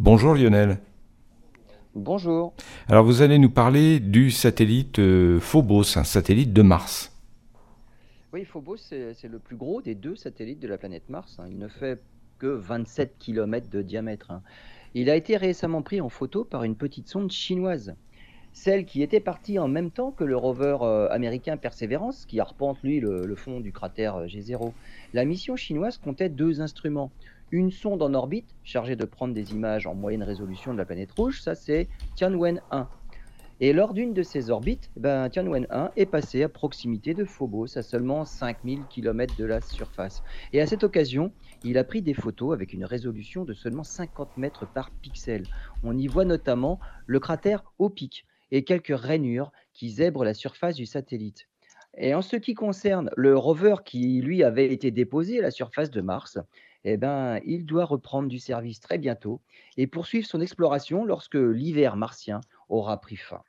Bonjour Lionel. Bonjour. Alors vous allez nous parler du satellite euh, Phobos, un satellite de Mars. Oui, Phobos, c'est le plus gros des deux satellites de la planète Mars. hein. Il ne fait que 27 km de diamètre. hein. Il a été récemment pris en photo par une petite sonde chinoise. Celle qui était partie en même temps que le rover euh, américain Perseverance, qui arpente lui le, le fond du cratère euh, G0. La mission chinoise comptait deux instruments. Une sonde en orbite, chargée de prendre des images en moyenne résolution de la planète rouge, ça c'est Tianwen 1. Et lors d'une de ces orbites, ben, Tianwen 1 est passé à proximité de Phobos, à seulement 5000 km de la surface. Et à cette occasion, il a pris des photos avec une résolution de seulement 50 mètres par pixel. On y voit notamment le cratère Opic et quelques rainures qui zèbrent la surface du satellite. Et en ce qui concerne le rover qui, lui, avait été déposé à la surface de Mars, eh ben, il doit reprendre du service très bientôt et poursuivre son exploration lorsque l'hiver martien aura pris fin.